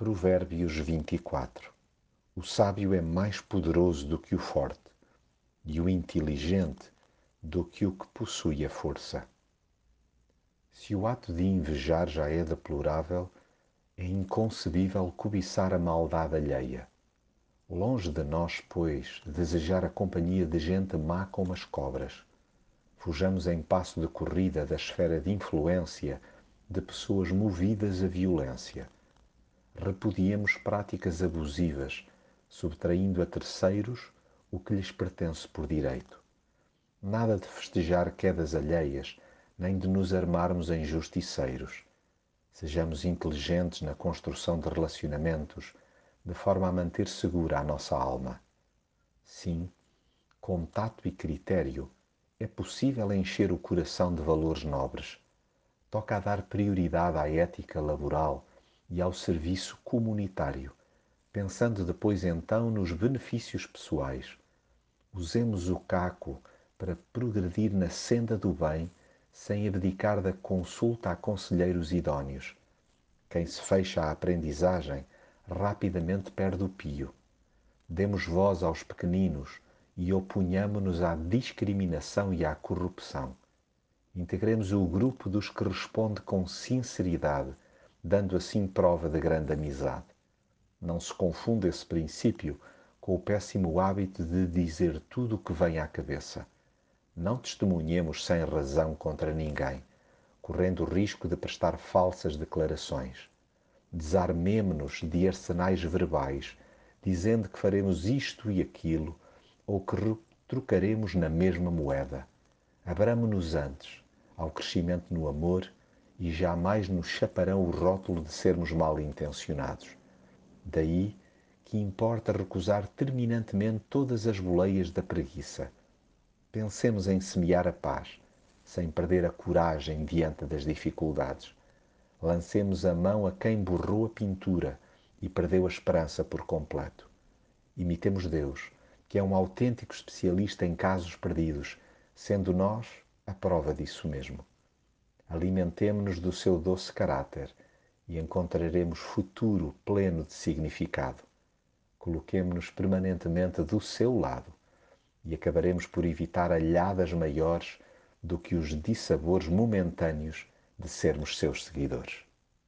Provérbios 24 O sábio é mais poderoso do que o forte, e o inteligente do que o que possui a força. Se o ato de invejar já é deplorável, é inconcebível cobiçar a maldade alheia. Longe de nós, pois, desejar a companhia de gente má como as cobras. Fujamos em passo de corrida da esfera de influência de pessoas movidas à violência. Repudiemos práticas abusivas, subtraindo a terceiros o que lhes pertence por direito. Nada de festejar quedas alheias, nem de nos armarmos em justiceiros. Sejamos inteligentes na construção de relacionamentos, de forma a manter segura a nossa alma. Sim, com tato e critério, é possível encher o coração de valores nobres. Toca a dar prioridade à ética laboral e ao serviço comunitário, pensando depois então nos benefícios pessoais. Usemos o caco para progredir na senda do bem sem abdicar da consulta a conselheiros idôneos. Quem se fecha à aprendizagem rapidamente perde o pio. Demos voz aos pequeninos e opunhamo-nos à discriminação e à corrupção. Integremos o grupo dos que responde com sinceridade, dando assim prova de grande amizade. Não se confunda esse princípio com o péssimo hábito de dizer tudo o que vem à cabeça. Não testemunhemos sem razão contra ninguém, correndo o risco de prestar falsas declarações. Desarmemo-nos de arsenais verbais, dizendo que faremos isto e aquilo, ou que trocaremos na mesma moeda. Abramo-nos antes ao crescimento no amor e jamais nos chaparão o rótulo de sermos mal intencionados. Daí que importa recusar terminantemente todas as boleias da preguiça Pensemos em semear a paz, sem perder a coragem diante das dificuldades. Lancemos a mão a quem borrou a pintura e perdeu a esperança por completo. Imitemos Deus, que é um autêntico especialista em casos perdidos, sendo nós a prova disso mesmo. Alimentemo-nos do seu doce caráter e encontraremos futuro pleno de significado. Coloquemo-nos permanentemente do seu lado e acabaremos por evitar alhadas maiores do que os dissabores momentâneos de sermos seus seguidores.